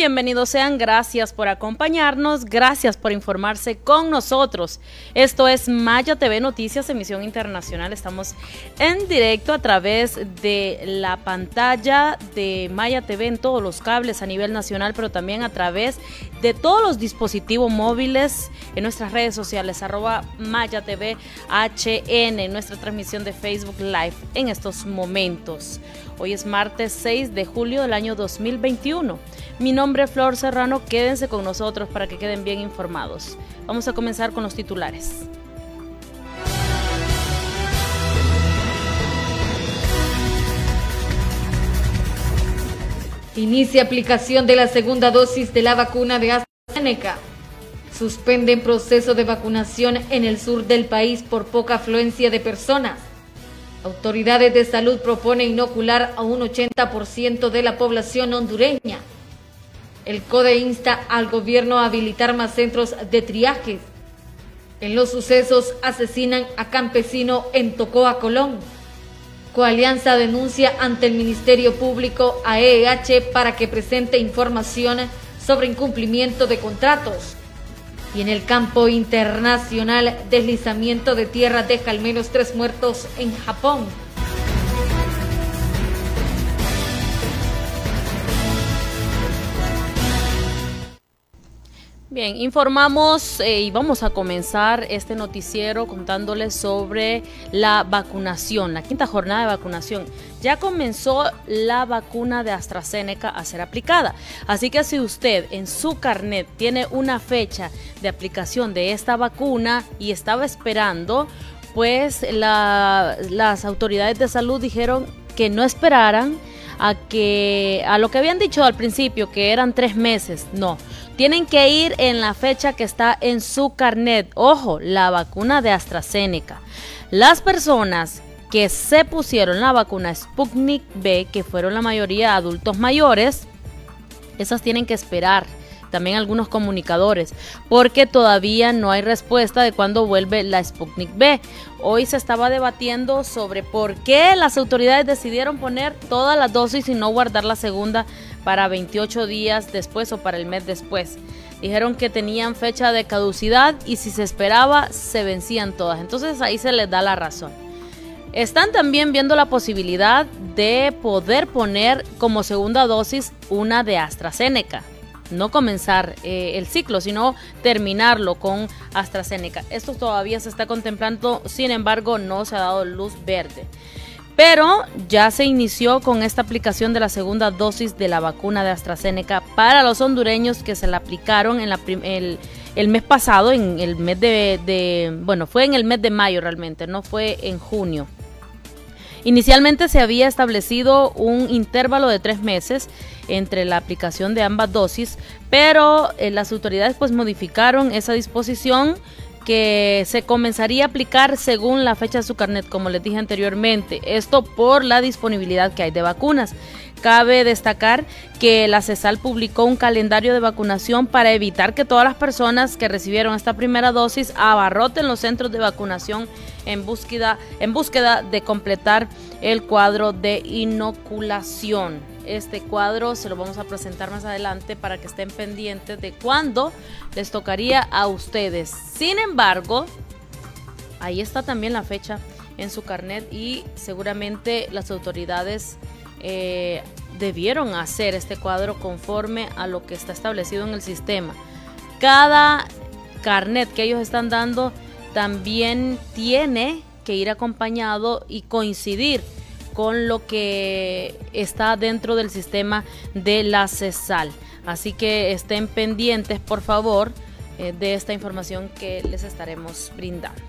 Bienvenidos sean. Gracias por acompañarnos. Gracias por informarse con nosotros. Esto es Maya TV Noticias, emisión internacional. Estamos en directo a través de la pantalla de Maya TV en todos los cables a nivel nacional, pero también a través de todos los dispositivos móviles en nuestras redes sociales, arroba Maya TV HN, nuestra transmisión de Facebook Live en estos momentos. Hoy es martes 6 de julio del año 2021. Mi nombre es Flor Serrano, quédense con nosotros para que queden bien informados. Vamos a comenzar con los titulares. Inicia aplicación de la segunda dosis de la vacuna de AstraZeneca. Suspenden proceso de vacunación en el sur del país por poca afluencia de personas. Autoridades de salud proponen inocular a un 80% de la población hondureña. El CODE insta al gobierno a habilitar más centros de triajes. En los sucesos asesinan a campesino en Tocoa, Colón. Coalianza denuncia ante el Ministerio Público a EEH para que presente información sobre incumplimiento de contratos. Y en el campo internacional, deslizamiento de tierra deja al menos tres muertos en Japón. Bien, informamos eh, y vamos a comenzar este noticiero contándoles sobre la vacunación, la quinta jornada de vacunación. Ya comenzó la vacuna de AstraZeneca a ser aplicada. Así que si usted en su carnet tiene una fecha de aplicación de esta vacuna y estaba esperando, pues las autoridades de salud dijeron que no esperaran a que a lo que habían dicho al principio que eran tres meses, no tienen que ir en la fecha que está en su carnet. Ojo, la vacuna de AstraZeneca. Las personas que se pusieron la vacuna Sputnik B, que fueron la mayoría adultos mayores, esas tienen que esperar también algunos comunicadores, porque todavía no hay respuesta de cuándo vuelve la Sputnik B. Hoy se estaba debatiendo sobre por qué las autoridades decidieron poner todas las dosis y no guardar la segunda para 28 días después o para el mes después. Dijeron que tenían fecha de caducidad y si se esperaba se vencían todas. Entonces ahí se les da la razón. Están también viendo la posibilidad de poder poner como segunda dosis una de AstraZeneca. No comenzar eh, el ciclo, sino terminarlo con AstraZeneca. Esto todavía se está contemplando, sin embargo no se ha dado luz verde. Pero ya se inició con esta aplicación de la segunda dosis de la vacuna de AstraZeneca para los hondureños que se la aplicaron en el, mes pasado, en el mes de, bueno, fue en el mes de mayo realmente, no fue en junio. Inicialmente se había establecido un intervalo de tres meses entre la aplicación de ambas dosis, pero eh, las autoridades pues modificaron esa disposición que se comenzaría a aplicar según la fecha de su carnet, como les dije anteriormente. Esto por la disponibilidad que hay de vacunas. Cabe destacar que la CESAL publicó un calendario de vacunación para evitar que todas las personas que recibieron esta primera dosis abarroten los centros de vacunación en búsqueda, en búsqueda de completar el cuadro de inoculación. Este cuadro se lo vamos a presentar más adelante para que estén pendientes de cuándo les tocaría a ustedes. Sin embargo, ahí está también la fecha en su carnet y seguramente las autoridades eh, debieron hacer este cuadro conforme a lo que está establecido en el sistema. Cada carnet que ellos están dando también tiene que ir acompañado y coincidir con lo que está dentro del sistema de la CESAL. Así que estén pendientes, por favor, eh, de esta información que les estaremos brindando.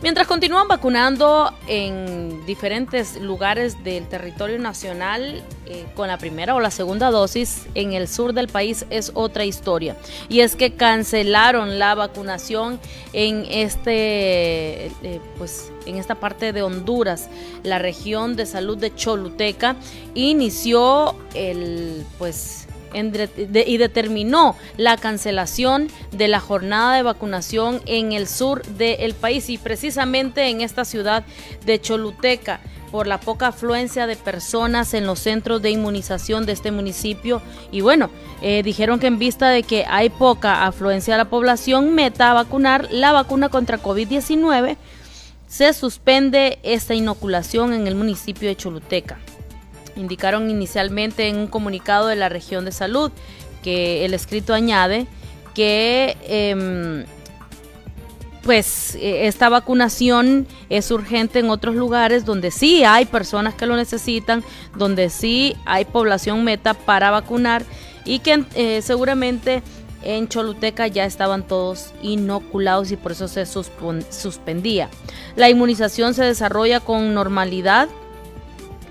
Mientras continúan vacunando en diferentes lugares del territorio nacional eh, con la primera o la segunda dosis, en el sur del país es otra historia. Y es que cancelaron la vacunación en este, eh, pues, en esta parte de Honduras, la región de salud de Choluteca inició el, pues, y determinó la cancelación de la jornada de vacunación en el sur del país y precisamente en esta ciudad de Choluteca. por la poca afluencia de personas en los centros de inmunización de este municipio. Y bueno, eh, dijeron que en vista de que hay poca afluencia de la población, meta a vacunar la vacuna contra COVID-19, se suspende esta inoculación en el municipio de Choluteca. Indicaron inicialmente en un comunicado de la región de salud que el escrito añade que... Em, pues eh, esta vacunación es urgente en otros lugares donde sí hay personas que lo necesitan, donde sí hay población meta para vacunar y que eh, seguramente en Choluteca ya estaban todos inoculados y por eso se suspendía. La inmunización se desarrolla con normalidad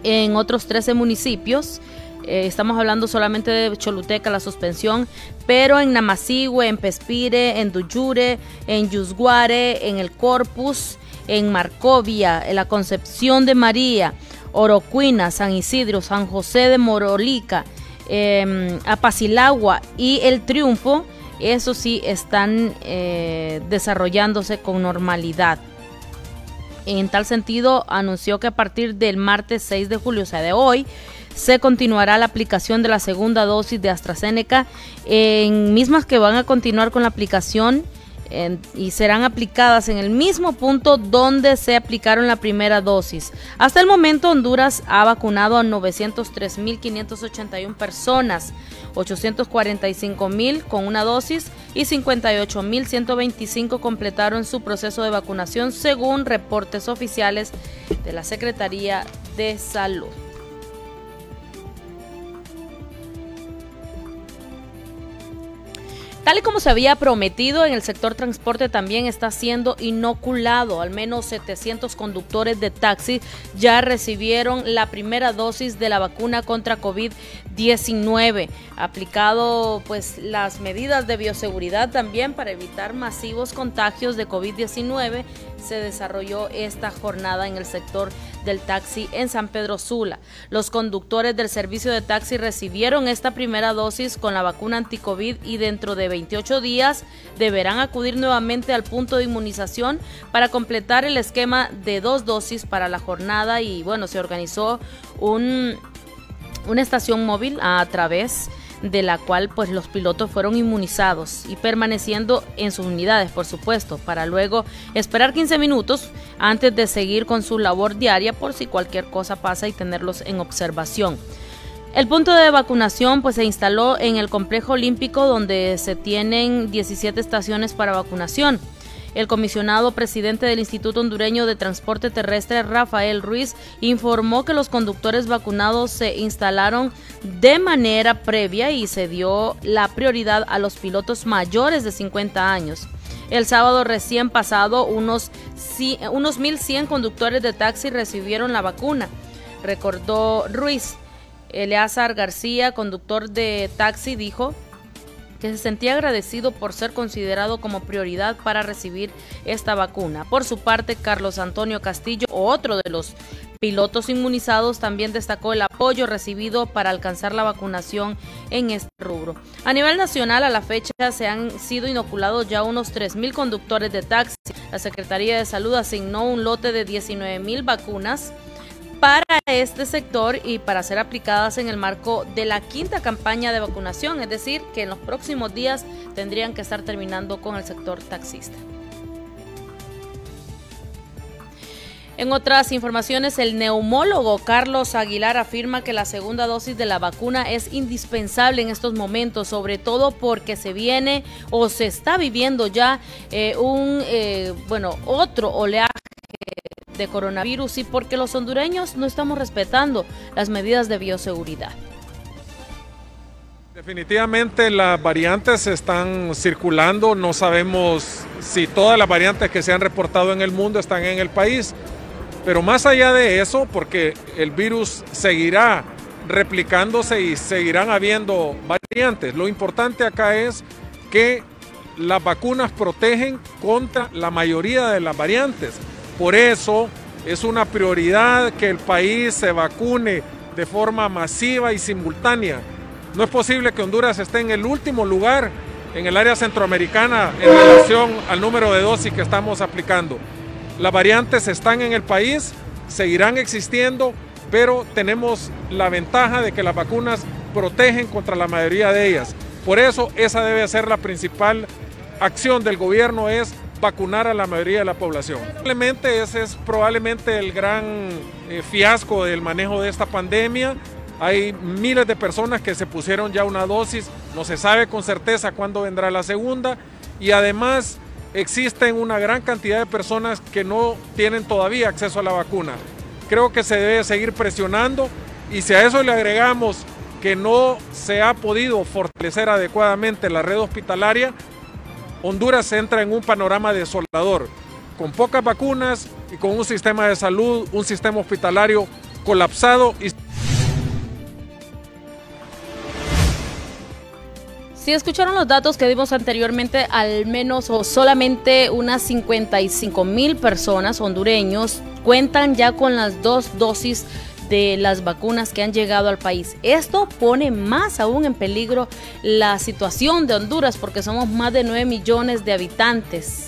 en otros 13 municipios eh, estamos hablando solamente de Choluteca, la suspensión, pero en Namasigüe, en Pespire, en Duyure, en Yusguare, en el Corpus, en Marcovia, en la Concepción de María, Orocuina, San Isidro, San José de Morolica, eh, Apacilagua y El Triunfo, eso sí están eh, desarrollándose con normalidad. En tal sentido, anunció que a partir del martes 6 de julio, o sea, de hoy, se continuará la aplicación de la segunda dosis de AstraZeneca, en mismas que van a continuar con la aplicación y serán aplicadas en el mismo punto donde se aplicaron la primera dosis. Hasta el momento Honduras ha vacunado a 903.581 personas, 845.000 con una dosis y 58.125 completaron su proceso de vacunación según reportes oficiales de la Secretaría de Salud. Tal y como se había prometido, en el sector transporte también está siendo inoculado. Al menos 700 conductores de taxi ya recibieron la primera dosis de la vacuna contra COVID-19. Aplicado pues las medidas de bioseguridad también para evitar masivos contagios de COVID-19, se desarrolló esta jornada en el sector del taxi en San Pedro Sula. Los conductores del servicio de taxi recibieron esta primera dosis con la vacuna anticovid y dentro de 28 días deberán acudir nuevamente al punto de inmunización para completar el esquema de dos dosis para la jornada y bueno, se organizó un, una estación móvil a través de la cual pues los pilotos fueron inmunizados y permaneciendo en sus unidades, por supuesto, para luego esperar 15 minutos antes de seguir con su labor diaria por si cualquier cosa pasa y tenerlos en observación. El punto de vacunación pues se instaló en el complejo olímpico donde se tienen 17 estaciones para vacunación. El comisionado presidente del Instituto Hondureño de Transporte Terrestre, Rafael Ruiz, informó que los conductores vacunados se instalaron de manera previa y se dio la prioridad a los pilotos mayores de 50 años. El sábado recién pasado, unos, unos 1.100 conductores de taxi recibieron la vacuna, recordó Ruiz. Eleazar García, conductor de taxi, dijo que se sentía agradecido por ser considerado como prioridad para recibir esta vacuna. Por su parte, Carlos Antonio Castillo, otro de los pilotos inmunizados, también destacó el apoyo recibido para alcanzar la vacunación en este rubro. A nivel nacional, a la fecha se han sido inoculados ya unos 3.000 conductores de taxi. La Secretaría de Salud asignó un lote de 19.000 vacunas para este sector y para ser aplicadas en el marco de la quinta campaña de vacunación, es decir, que en los próximos días tendrían que estar terminando con el sector taxista. En otras informaciones, el neumólogo Carlos Aguilar afirma que la segunda dosis de la vacuna es indispensable en estos momentos, sobre todo porque se viene o se está viviendo ya eh, un, eh, bueno, otro oleaje de coronavirus y porque los hondureños no estamos respetando las medidas de bioseguridad. Definitivamente las variantes están circulando, no sabemos si todas las variantes que se han reportado en el mundo están en el país, pero más allá de eso, porque el virus seguirá replicándose y seguirán habiendo variantes, lo importante acá es que las vacunas protegen contra la mayoría de las variantes. Por eso es una prioridad que el país se vacune de forma masiva y simultánea. No es posible que Honduras esté en el último lugar en el área centroamericana en relación al número de dosis que estamos aplicando. Las variantes están en el país, seguirán existiendo, pero tenemos la ventaja de que las vacunas protegen contra la mayoría de ellas. Por eso esa debe ser la principal acción del gobierno, es vacunar a la mayoría de la población. Probablemente ese es probablemente el gran eh, fiasco del manejo de esta pandemia. Hay miles de personas que se pusieron ya una dosis, no se sabe con certeza cuándo vendrá la segunda y además existen una gran cantidad de personas que no tienen todavía acceso a la vacuna. Creo que se debe seguir presionando y si a eso le agregamos que no se ha podido fortalecer adecuadamente la red hospitalaria, Honduras entra en un panorama desolador, con pocas vacunas y con un sistema de salud, un sistema hospitalario colapsado y Si escucharon los datos que dimos anteriormente, al menos o solamente unas 55 mil personas hondureños cuentan ya con las dos dosis de las vacunas que han llegado al país. Esto pone más aún en peligro la situación de Honduras porque somos más de 9 millones de habitantes.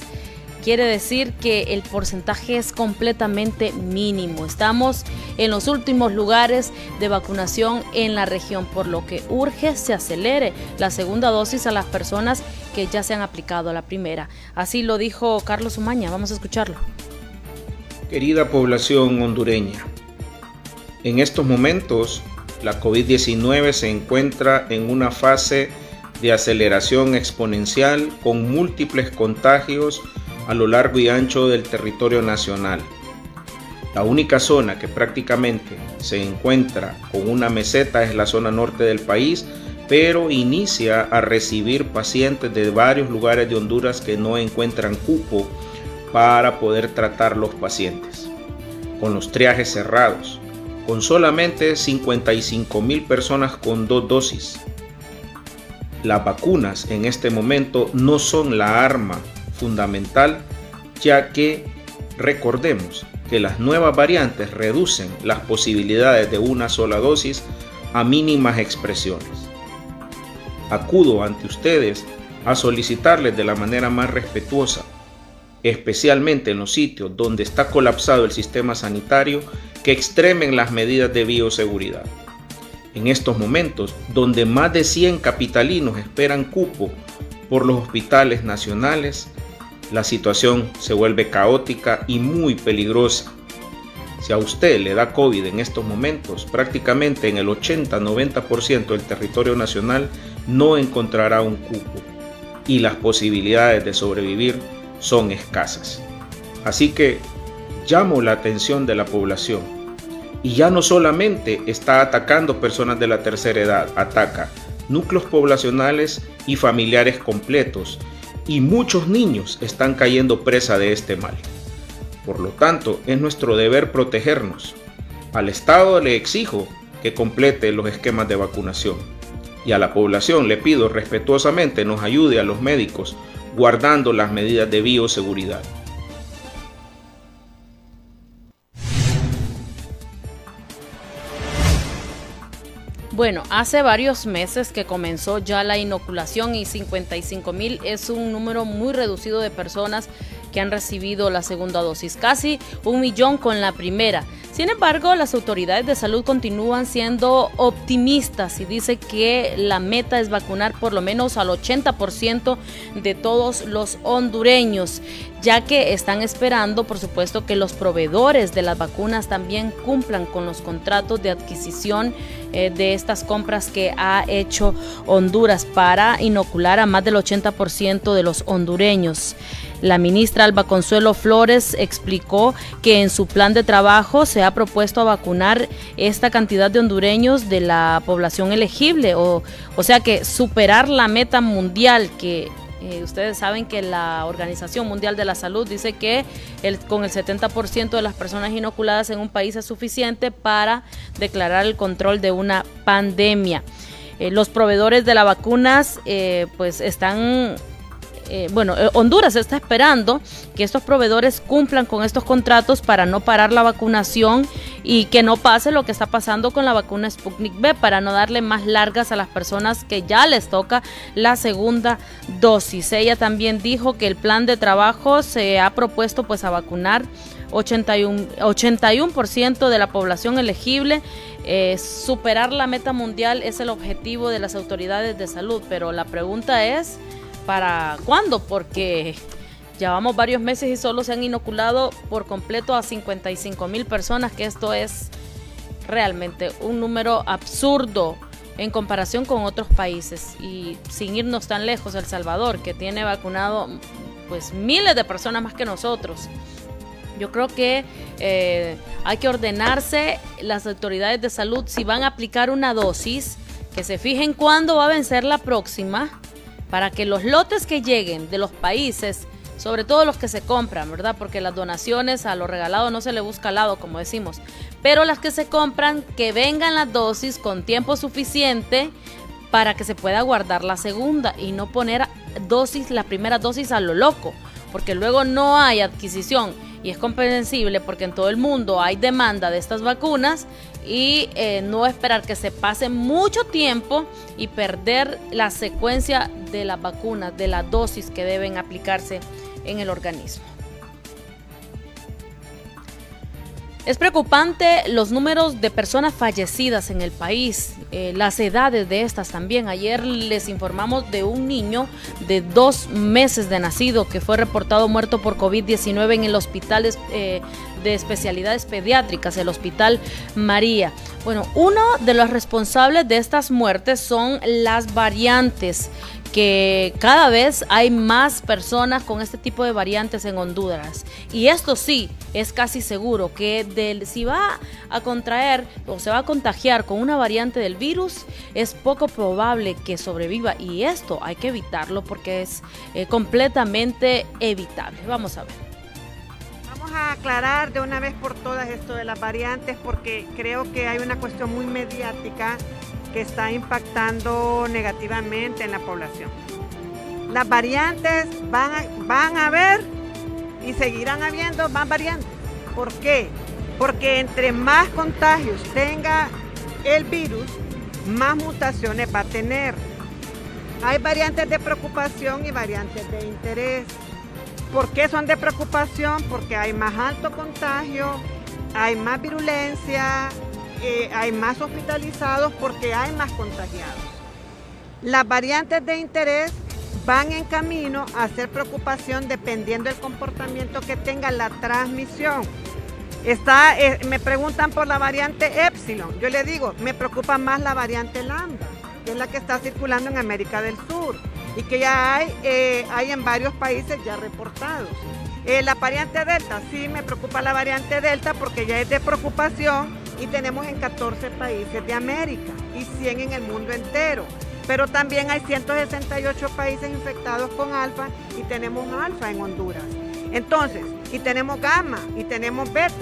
Quiere decir que el porcentaje es completamente mínimo. Estamos en los últimos lugares de vacunación en la región, por lo que urge se acelere la segunda dosis a las personas que ya se han aplicado la primera. Así lo dijo Carlos Umaña. Vamos a escucharlo. Querida población hondureña, en estos momentos la COVID-19 se encuentra en una fase de aceleración exponencial con múltiples contagios a lo largo y ancho del territorio nacional. La única zona que prácticamente se encuentra con una meseta es la zona norte del país, pero inicia a recibir pacientes de varios lugares de Honduras que no encuentran cupo para poder tratar los pacientes. Con los triajes cerrados, con solamente 55 mil personas con dos dosis. Las vacunas en este momento no son la arma fundamental, ya que recordemos que las nuevas variantes reducen las posibilidades de una sola dosis a mínimas expresiones. Acudo ante ustedes a solicitarles de la manera más respetuosa, especialmente en los sitios donde está colapsado el sistema sanitario, que extremen las medidas de bioseguridad. En estos momentos, donde más de 100 capitalinos esperan cupo por los hospitales nacionales, la situación se vuelve caótica y muy peligrosa. Si a usted le da COVID en estos momentos, prácticamente en el 80-90% del territorio nacional no encontrará un cupo y las posibilidades de sobrevivir son escasas. Así que llamo la atención de la población y ya no solamente está atacando personas de la tercera edad, ataca núcleos poblacionales y familiares completos y muchos niños están cayendo presa de este mal. Por lo tanto, es nuestro deber protegernos. Al Estado le exijo que complete los esquemas de vacunación y a la población le pido respetuosamente nos ayude a los médicos guardando las medidas de bioseguridad. Bueno, hace varios meses que comenzó ya la inoculación y 55 mil es un número muy reducido de personas que han recibido la segunda dosis, casi un millón con la primera. Sin embargo, las autoridades de salud continúan siendo optimistas y dice que la meta es vacunar por lo menos al 80% de todos los hondureños, ya que están esperando, por supuesto, que los proveedores de las vacunas también cumplan con los contratos de adquisición eh, de estas compras que ha hecho Honduras para inocular a más del 80% de los hondureños. La ministra Alba Consuelo Flores explicó que en su plan de trabajo se ha propuesto vacunar esta cantidad de hondureños de la población elegible, o, sea que superar la meta mundial que eh, ustedes saben que la Organización Mundial de la Salud dice que con el 70% de las personas inoculadas en un país es suficiente para declarar el control de una pandemia. Eh, los proveedores de las vacunas eh, pues están eh, bueno, eh, Honduras está esperando que estos proveedores cumplan con estos contratos para no parar la vacunación y que no pase lo que está pasando con la vacuna Sputnik B, para no darle más largas a las personas que ya les toca la segunda dosis. Ella también dijo que el plan de trabajo se ha propuesto pues a vacunar 81%, 81 de la población elegible. Eh, superar la meta mundial es el objetivo de las autoridades de salud, pero la pregunta es, ¿para cuándo? Porque llevamos varios meses y solo se han inoculado por completo a 55 mil personas, que esto es realmente un número absurdo en comparación con otros países y sin irnos tan lejos, El Salvador, que tiene vacunado pues miles de personas más que nosotros. Yo creo que eh, hay que ordenarse las autoridades de salud si van a aplicar una dosis, que se fijen cuándo va a vencer la próxima, para que los lotes que lleguen de los países, sobre todo los que se compran, ¿verdad? Porque las donaciones a lo regalado no se le busca al lado, como decimos, pero las que se compran, que vengan las dosis con tiempo suficiente para que se pueda guardar la segunda y no poner dosis, la primera dosis a lo loco, porque luego no hay adquisición y es comprensible porque en todo el mundo hay demanda de estas vacunas y eh, no esperar que se pase mucho tiempo y perder la secuencia de las vacunas, de la dosis que deben aplicarse en el organismo. Es preocupante los números de personas fallecidas en el país, eh, las edades de estas también. Ayer les informamos de un niño de dos meses de nacido que fue reportado muerto por COVID-19 en el hospital eh, de especialidades pediátricas, el Hospital María. Bueno, uno de los responsables de estas muertes son las variantes que cada vez hay más personas con este tipo de variantes en Honduras. Y esto sí, es casi seguro que del, si va a contraer o se va a contagiar con una variante del virus, es poco probable que sobreviva. Y esto hay que evitarlo porque es eh, completamente evitable. Vamos a ver. Aclarar de una vez por todas esto de las variantes porque creo que hay una cuestión muy mediática que está impactando negativamente en la población. Las variantes van a, van a haber y seguirán habiendo más variantes. ¿Por qué? Porque entre más contagios tenga el virus, más mutaciones va a tener. Hay variantes de preocupación y variantes de interés. ¿Por qué son de preocupación? Porque hay más alto contagio, hay más virulencia, eh, hay más hospitalizados porque hay más contagiados. Las variantes de interés van en camino a ser preocupación dependiendo del comportamiento que tenga la transmisión. Eh, me preguntan por la variante Epsilon. Yo le digo, me preocupa más la variante Lambda, que es la que está circulando en América del Sur y que ya hay, eh, hay en varios países ya reportados. la variante Delta, sí me preocupa la variante Delta porque ya es de preocupación y tenemos en 14 países de América y 100 en el mundo entero. Pero también hay 168 países infectados con alfa y tenemos alfa en Honduras. Entonces, y tenemos gamma y tenemos beta.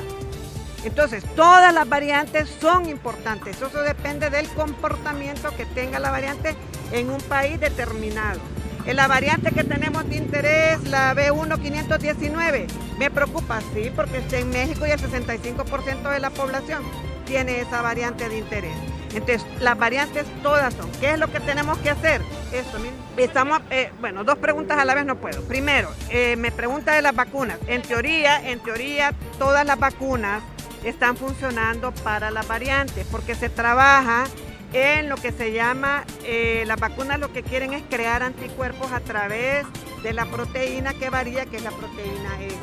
Entonces, todas las variantes son importantes. Eso depende del comportamiento que tenga la variante en un país determinado. En la variante que tenemos de interés, la B1519, me preocupa, sí, porque está en México y el 65% de la población tiene esa variante de interés. Entonces, las variantes todas son. ¿Qué es lo que tenemos que hacer? Esto, miren. Estamos, eh, bueno, dos preguntas a la vez no puedo. Primero, eh, me pregunta de las vacunas. En teoría, en teoría, todas las vacunas están funcionando para las variantes, porque se trabaja en lo que se llama, eh, las vacunas lo que quieren es crear anticuerpos a través de la proteína que varía, que es la proteína S.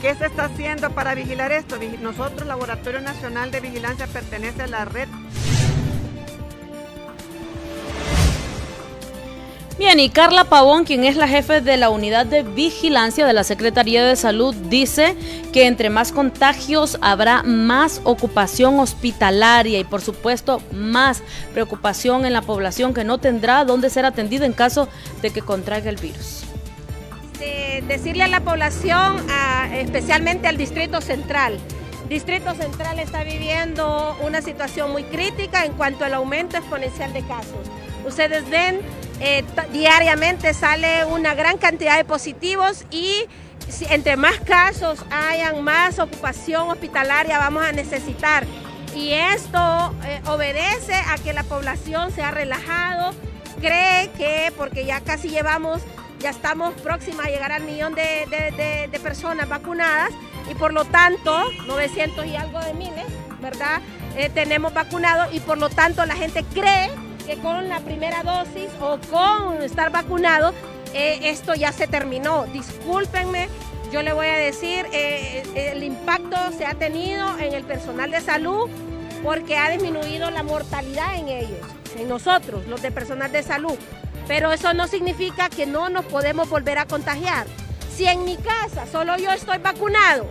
¿Qué se está haciendo para vigilar esto? Nosotros, Laboratorio Nacional de Vigilancia, pertenece a la red Bien, y Carla Pavón, quien es la jefe de la unidad de vigilancia de la Secretaría de Salud, dice que entre más contagios habrá más ocupación hospitalaria y por supuesto más preocupación en la población que no tendrá dónde ser atendida en caso de que contraiga el virus decirle a la población, especialmente al Distrito Central, Distrito Central está viviendo una situación muy crítica en cuanto al aumento exponencial de casos. Ustedes ven, eh, diariamente sale una gran cantidad de positivos y entre más casos hayan, más ocupación hospitalaria vamos a necesitar. Y esto eh, obedece a que la población se ha relajado, cree que porque ya casi llevamos ya estamos próxima a llegar al millón de, personas vacunadas y por lo tanto 900 y algo de miles, ¿verdad? Eh, tenemos vacunados y por lo tanto la gente cree que con la primera dosis o con estar vacunado eh, esto ya se terminó. Discúlpenme, yo le voy a decir, eh, el impacto se ha tenido en el personal de salud porque ha disminuido la mortalidad en ellos, en nosotros, los de personal de salud. Pero eso no significa que no nos podemos volver a contagiar. Si en mi casa solo yo estoy vacunado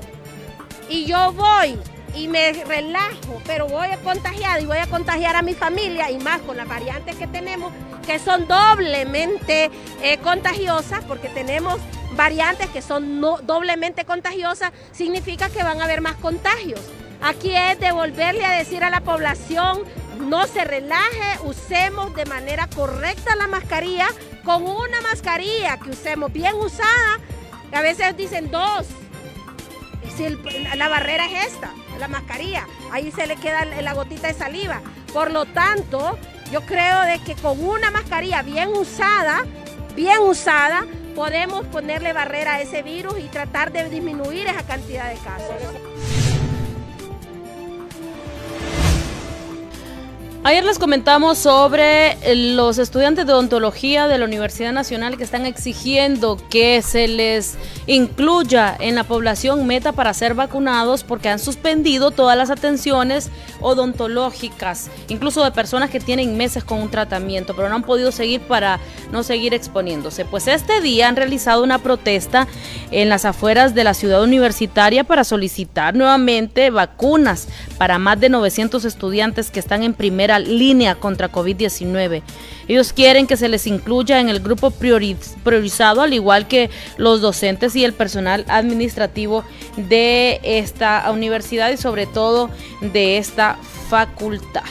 y yo voy y me relajo, pero voy a contagiar y voy a contagiar a mi familia y más con las variantes que tenemos, que son doblemente eh, contagiosas, porque tenemos variantes que son doblemente contagiosas, significa que van a haber más contagios. Aquí es devolverle a decir a la población, no se relaje, usemos de manera correcta la mascarilla, con una mascarilla que usemos bien usada, a veces dicen dos, la barrera es esta, la mascarilla, ahí se le queda la gotita de saliva. Por lo tanto, yo creo de que con una mascarilla bien usada, bien usada, podemos ponerle barrera a ese virus y tratar de disminuir esa cantidad de casos. Ayer les comentamos sobre los estudiantes de odontología de la Universidad Nacional que están exigiendo que se les incluya en la población meta para ser vacunados porque han suspendido todas las atenciones odontológicas, incluso de personas que tienen meses con un tratamiento, pero no han podido seguir para no seguir exponiéndose. Pues este día han realizado una protesta en las afueras de la ciudad universitaria para solicitar nuevamente vacunas para más de 900 estudiantes que están en primera línea contra COVID-19. Ellos quieren que se les incluya en el grupo priorizado, al igual que los docentes y el personal administrativo de esta universidad y sobre todo de esta facultad.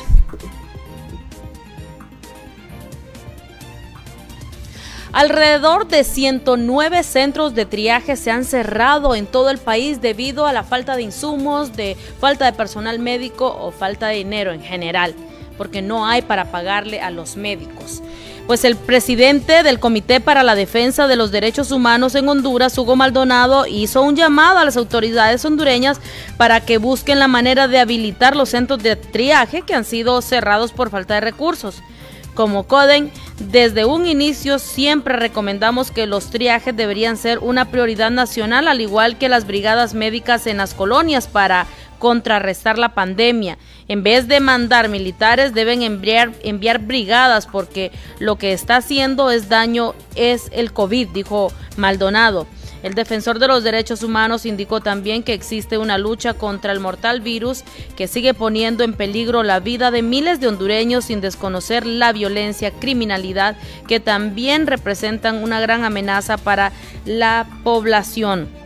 Alrededor de 109 centros de triaje se han cerrado en todo el país debido a la falta de insumos, de falta de personal médico o falta de dinero en general porque no hay para pagarle a los médicos. Pues el presidente del Comité para la Defensa de los Derechos Humanos en Honduras, Hugo Maldonado, hizo un llamado a las autoridades hondureñas para que busquen la manera de habilitar los centros de triaje que han sido cerrados por falta de recursos. Como CODEN, desde un inicio siempre recomendamos que los triajes deberían ser una prioridad nacional, al igual que las brigadas médicas en las colonias para contrarrestar la pandemia. En vez de mandar militares, deben enviar, enviar brigadas porque lo que está haciendo es daño, es el COVID, dijo Maldonado. El defensor de los derechos humanos indicó también que existe una lucha contra el mortal virus que sigue poniendo en peligro la vida de miles de hondureños sin desconocer la violencia, criminalidad que también representan una gran amenaza para la población.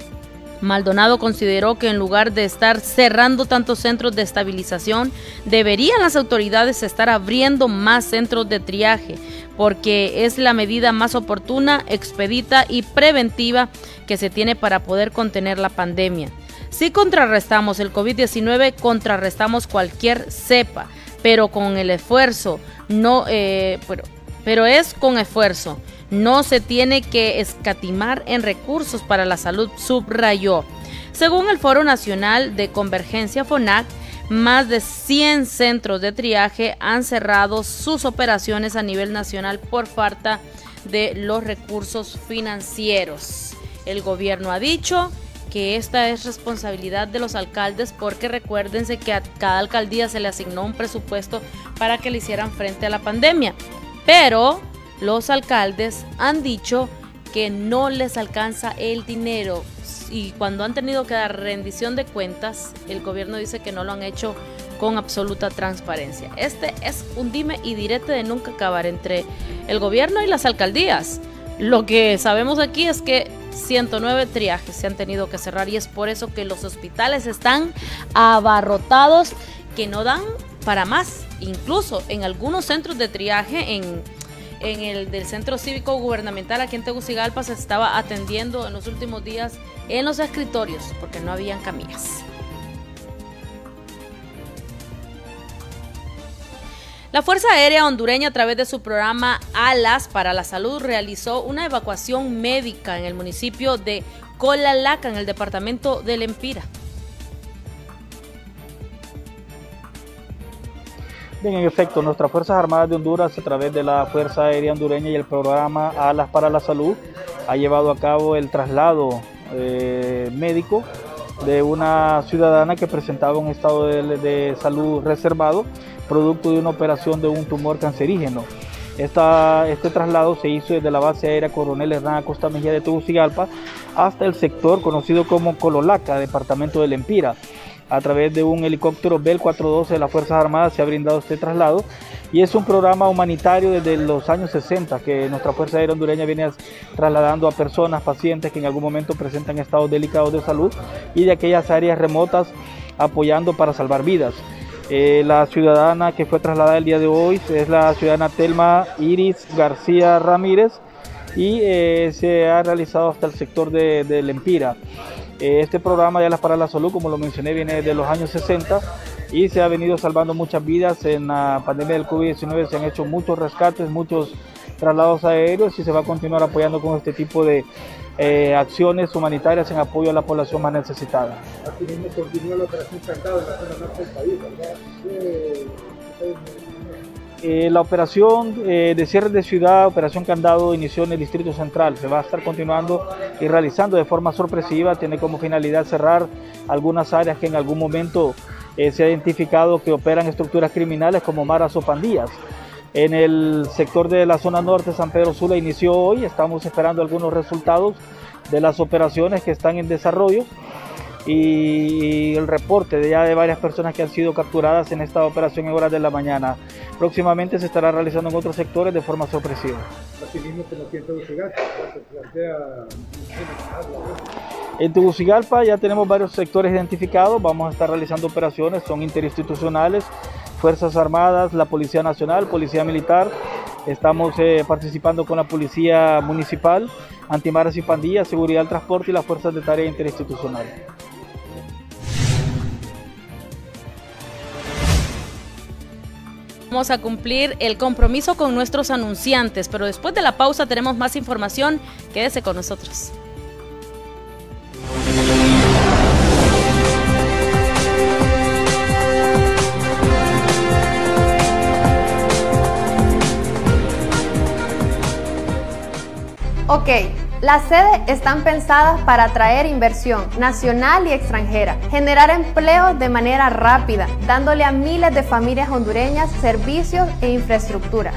Maldonado consideró que en lugar de estar cerrando tantos centros de estabilización, deberían las autoridades estar abriendo más centros de triaje, porque es la medida más oportuna, expedita y preventiva que se tiene para poder contener la pandemia. Si contrarrestamos el COVID-19, contrarrestamos cualquier cepa, pero con el esfuerzo, no, eh, pero, pero es con esfuerzo no se tiene que escatimar en recursos para la salud, subrayó. Según el Foro Nacional de Convergencia FONAC, más de 100 centros de triaje han cerrado sus operaciones a nivel nacional por falta de los recursos financieros. El gobierno ha dicho que esta es responsabilidad de los alcaldes porque recuérdense que a cada alcaldía se le asignó un presupuesto para que le hicieran frente a la pandemia. Pero los alcaldes han dicho que no les alcanza el dinero y cuando han tenido que dar rendición de cuentas, el gobierno dice que no lo han hecho con absoluta transparencia. Este es un dime y direte de nunca acabar entre el gobierno y las alcaldías. Lo que sabemos aquí es que 109 triajes se han tenido que cerrar y es por eso que los hospitales están abarrotados que no dan para más. Incluso en algunos centros de triaje en en el del Centro Cívico Gubernamental aquí en Tegucigalpa se estaba atendiendo en los últimos días en los escritorios porque no habían camillas. La Fuerza Aérea Hondureña, a través de su programa Alas para la Salud, realizó una evacuación médica en el municipio de Colalaca, en el departamento del Empira. Bien, en efecto, nuestras Fuerzas Armadas de Honduras, a través de la Fuerza Aérea Hondureña y el programa Alas para la Salud, ha llevado a cabo el traslado eh, médico de una ciudadana que presentaba un estado de, salud reservado, producto de una operación de un tumor cancerígeno. este traslado se hizo desde la base aérea Coronel Hernán Acosta Mejía de Tegucigalpa hasta el sector conocido como Cololaca, departamento de Lempira a través de un helicóptero Bell 412 de las Fuerzas Armadas se ha brindado este traslado y es un programa humanitario desde los años 60 que nuestra Fuerza Aérea Hondureña viene trasladando a personas, pacientes que en algún momento presentan estados delicados de salud y de aquellas áreas remotas apoyando para salvar vidas. Eh, la ciudadana que fue trasladada el día de hoy es la ciudadana Telma Iris García Ramírez y eh, se ha realizado hasta el sector de, de Lempira. Este programa de Alas para la Salud, como lo mencioné, viene de los años 60 y se ha venido salvando muchas vidas. En la pandemia del COVID-19 se han hecho muchos rescates, muchos traslados aéreos y se va a continuar apoyando con este tipo de eh, acciones humanitarias en apoyo a la población más necesitada. Asimismo, continúa la operación en la zona norte del país, la operación eh, de cierre de ciudad, operación candado, inició en el Distrito Central. Se va a estar continuando y realizando de forma sorpresiva. Tiene como finalidad cerrar algunas áreas que en algún momento eh, se ha identificado que operan estructuras criminales como maras o pandillas. En el sector de la zona norte, San Pedro Sula inició hoy. Estamos esperando algunos resultados de las operaciones que están en desarrollo y el reporte de ya de varias personas que han sido capturadas en esta operación en horas de la mañana. Próximamente se estará realizando en otros sectores de forma sorpresiva. En Tegucigalpa ya tenemos varios sectores identificados, vamos a estar realizando operaciones, son interinstitucionales, Fuerzas Armadas, la Policía Nacional, Policía Militar, estamos eh, participando con la Policía Municipal, Antimaras y Pandillas, Seguridad del Transporte y las Fuerzas de Tarea Interinstitucional. Vamos a cumplir el compromiso con nuestros anunciantes, pero después de la pausa tenemos más información. Quédese con nosotros. Las sedes están pensadas para atraer inversión nacional y extranjera, generar empleo de manera rápida, dándole a miles de familias hondureñas servicios e infraestructura.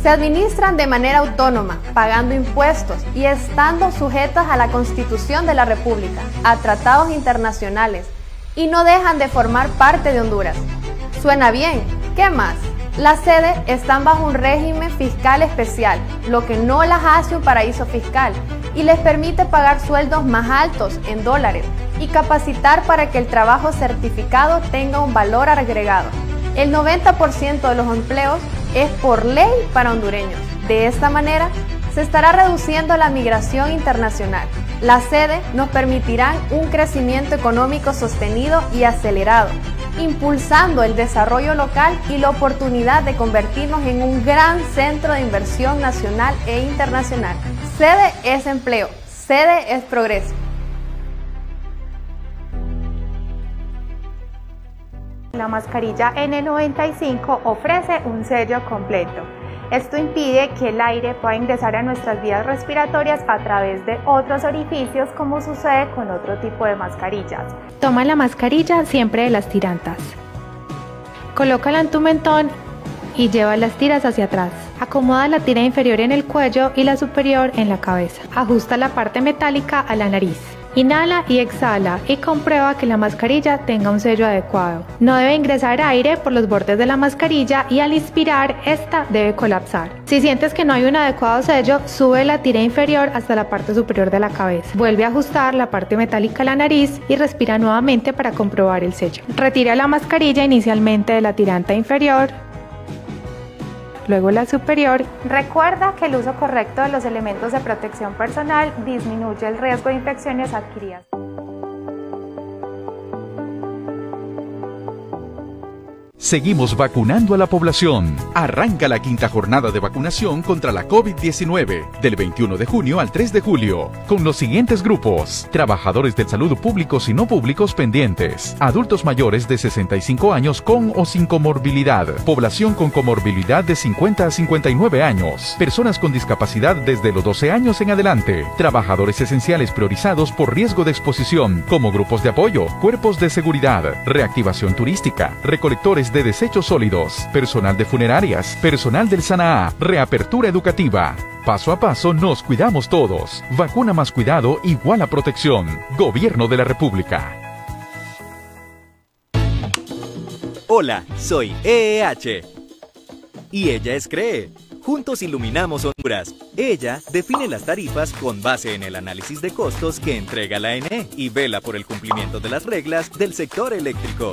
Se administran de manera autónoma, pagando impuestos y estando sujetas a la Constitución de la República, a tratados internacionales, y no dejan de formar parte de Honduras. Suena bien, ¿qué más? Las sedes están bajo un régimen fiscal especial, lo que no las hace un paraíso fiscal y les permite pagar sueldos más altos en dólares y capacitar para que el trabajo certificado tenga un valor agregado. El 90% de los empleos es por ley para hondureños. De esta manera, se estará reduciendo la migración internacional. Las sedes nos permitirán un crecimiento económico sostenido y acelerado impulsando el desarrollo local y la oportunidad de convertirnos en un gran centro de inversión nacional e internacional. Sede es empleo, sede es progreso. La mascarilla N95 ofrece un sello completo esto impide que el aire pueda ingresar a nuestras vías respiratorias a través de otros orificios como sucede con otro tipo de mascarillas. Toma la mascarilla siempre de las tirantas. Colócala en tu mentón y lleva las tiras hacia atrás. Acomoda la tira inferior en el cuello y la superior en la cabeza. Ajusta la parte metálica a la nariz. Inhala y exhala y comprueba que la mascarilla tenga un sello adecuado. No debe ingresar aire por los bordes de la mascarilla y al inspirar esta debe colapsar. Si sientes que no hay un adecuado sello, sube la tira inferior hasta la parte superior de la cabeza. Vuelve a ajustar la parte metálica a la nariz y respira nuevamente para comprobar el sello. Retira la mascarilla inicialmente de la tiranta inferior, luego la superior. Recuerda que el uso correcto de los elementos de protección personal disminuye el riesgo de infecciones adquiridas. Seguimos vacunando a la población. Arranca la quinta jornada de vacunación contra la COVID-19 del 21 de junio al 3 de julio, con los siguientes grupos. Trabajadores de salud públicos y no públicos pendientes, adultos mayores de 65 años con o sin comorbilidad, población con comorbilidad de 50 a 59 años, personas con discapacidad desde los 12 años en adelante, trabajadores esenciales priorizados por riesgo de exposición, como grupos de apoyo, cuerpos de seguridad, reactivación turística, recolectores de desechos sólidos, personal de funerarias, personal del SANAA, reapertura educativa. Paso a paso nos cuidamos todos. Vacuna más cuidado igual a protección. Gobierno de la República. Hola, soy EEH. Y ella es CREE. Juntos iluminamos Honduras. Ella define las tarifas con base en el análisis de costos que entrega la ENE y vela por el cumplimiento de las reglas del sector eléctrico.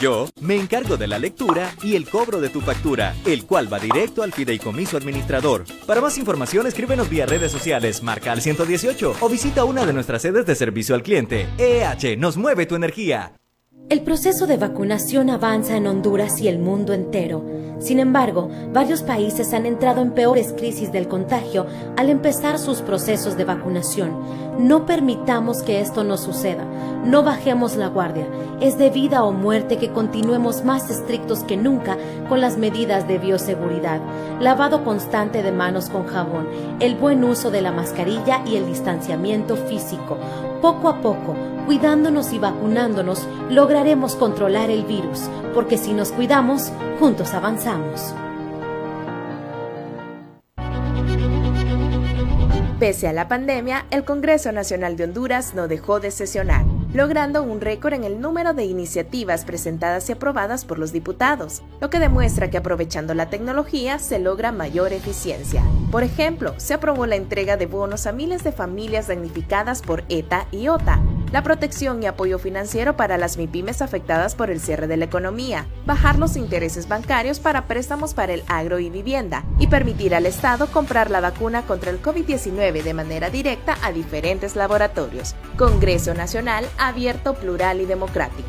Yo me encargo de la lectura y el cobro de tu factura, el cual va directo al fideicomiso administrador. Para más información, escríbenos vía redes sociales, marca al 118 o visita una de nuestras sedes de servicio al cliente. EH nos mueve tu energía. El proceso de vacunación avanza en Honduras y el mundo entero. Sin embargo, varios países han entrado en peores crisis del contagio al empezar sus procesos de vacunación. No permitamos que esto nos suceda. No bajemos la guardia. Es de vida o muerte que continuemos más estrictos que nunca con las medidas de bioseguridad. Lavado constante de manos con jabón, el buen uso de la mascarilla y el distanciamiento físico. Poco a poco, cuidándonos y vacunándonos, lograremos controlar el virus, porque si nos cuidamos, juntos avanzamos. Pese a la pandemia, el Congreso Nacional de Honduras no dejó de sesionar, logrando un récord en el número de iniciativas presentadas y aprobadas por los diputados, lo que demuestra que aprovechando la tecnología se logra mayor eficiencia. Por ejemplo, se aprobó la entrega de bonos a miles de familias damnificadas por ETA y OTA, la protección y apoyo financiero para las MIPIMES afectadas por el cierre de la economía, bajar los intereses bancarios para préstamos para el agro y vivienda y permitir al Estado comprar la vacuna contra el COVID-19 de manera directa a diferentes laboratorios. Congreso Nacional abierto, plural y democrático.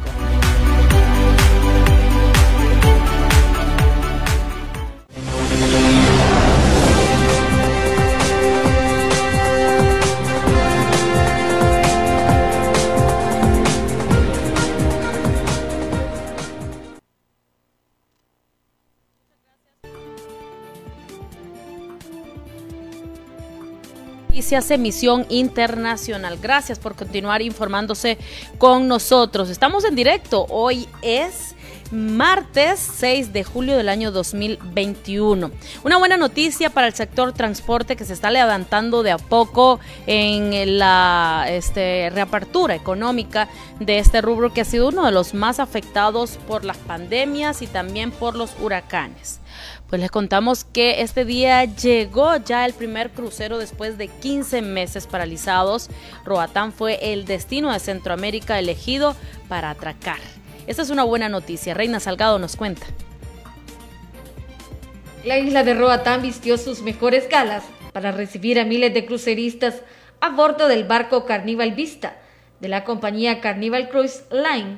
Noticias Emisión Internacional. Gracias por continuar informándose con nosotros. Estamos en directo. Hoy es martes 6 de julio del año 2021. Una buena noticia para el sector transporte que se está levantando de a poco en la este, reapertura económica de este rubro que ha sido uno de los más afectados por las pandemias y también por los huracanes. Pues les contamos que este día llegó ya el primer crucero después de 15 meses paralizados. Roatán fue el destino de Centroamérica elegido para atracar. Esta es una buena noticia. Reina Salgado nos cuenta. La isla de Roatán vistió sus mejores galas para recibir a miles de cruceristas a bordo del barco Carnival Vista de la compañía Carnival Cruise Line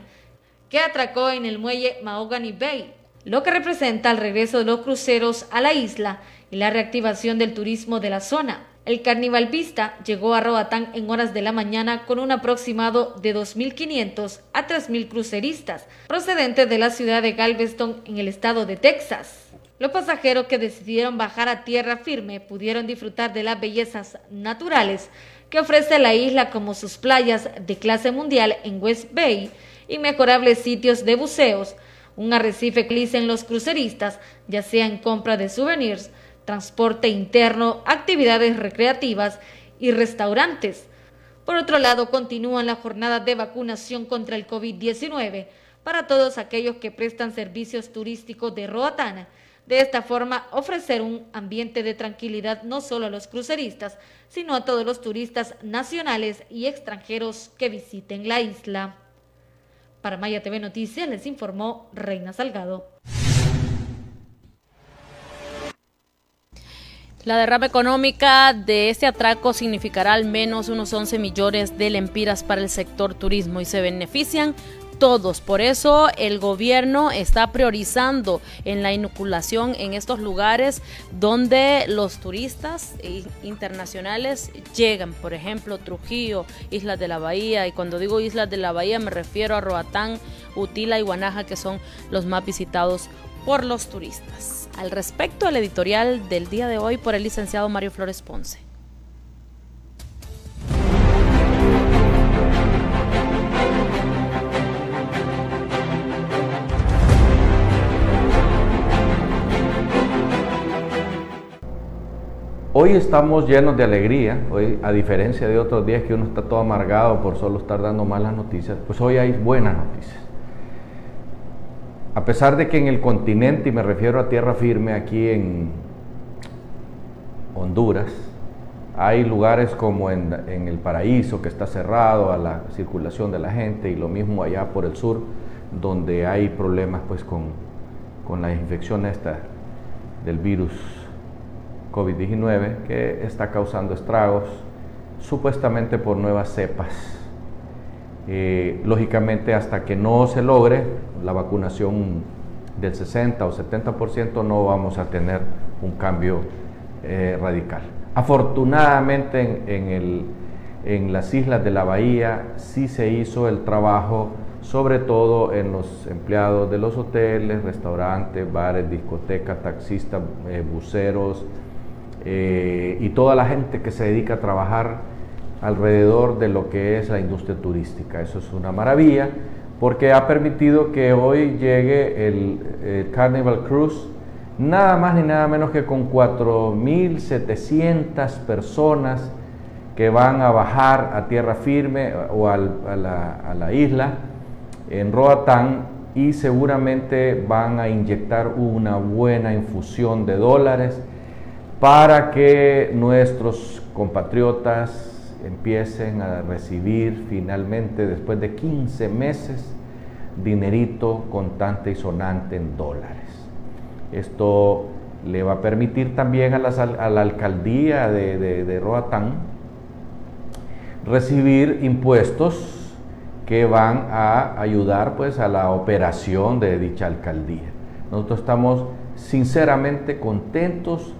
que atracó en el muelle Mahogany Bay lo que representa el regreso de los cruceros a la isla y la reactivación del turismo de la zona. El Carnival Vista llegó a Roatán en horas de la mañana con un aproximado de 2.500 a 3.000 cruceristas procedentes de la ciudad de Galveston en el estado de Texas. Los pasajeros que decidieron bajar a tierra firme pudieron disfrutar de las bellezas naturales que ofrece la isla como sus playas de clase mundial en West Bay, inmejorables sitios de buceos, un arrecife dicen los cruceristas, ya sea en compra de souvenirs, transporte interno, actividades recreativas y restaurantes. Por otro lado, continúan la jornada de vacunación contra el COVID-19 para todos aquellos que prestan servicios turísticos de Roatán. De esta forma, ofrecer un ambiente de tranquilidad no solo a los cruceristas, sino a todos los turistas nacionales y extranjeros que visiten la isla. Para Maya TV Noticias les informó Reina Salgado. La derrama económica de este atraco significará al menos unos 11 millones de lempiras para el sector turismo y se benefician todos. Por eso el gobierno está priorizando en la inoculación en estos lugares donde los turistas internacionales llegan. Por ejemplo, Trujillo, Islas de la Bahía. Y cuando digo Islas de la Bahía me refiero a Roatán, Utila y Guanaja, que son los más visitados por los turistas. Al respecto, el editorial del día de hoy por el licenciado Mario Flores Ponce. Hoy estamos llenos de alegría, hoy a diferencia de otros días que uno está todo amargado por solo estar dando malas noticias, pues hoy hay buenas noticias. A pesar de que en el continente, y me refiero a tierra firme aquí en Honduras, hay lugares como en, el paraíso que está cerrado a la circulación de la gente y lo mismo allá por el sur, donde hay problemas pues con, con la infección esta del virus COVID-19 que está causando estragos, supuestamente por nuevas cepas. Eh, lógicamente, hasta que no se logre la vacunación del 60 o 70%, no vamos a tener un cambio eh, radical. Afortunadamente, en, en las islas de la bahía sí se hizo el trabajo sobre todo en los empleados de los hoteles, restaurantes, bares, discotecas, taxistas, eh, buceros, eh, y toda la gente que se dedica a trabajar alrededor de lo que es la industria turística. Eso es una maravilla porque ha permitido que hoy llegue el, Carnival Cruise nada más ni nada menos que con 4.700 personas que van a bajar a tierra firme o a la isla en Roatán y seguramente van a inyectar una buena infusión de dólares para que nuestros compatriotas empiecen a recibir finalmente, después de 15 meses, dinerito contante y sonante en dólares. Esto le va a permitir también a, la alcaldía de, Roatán recibir impuestos que van a ayudar pues a la operación de dicha alcaldía. Nosotros estamos sinceramente contentos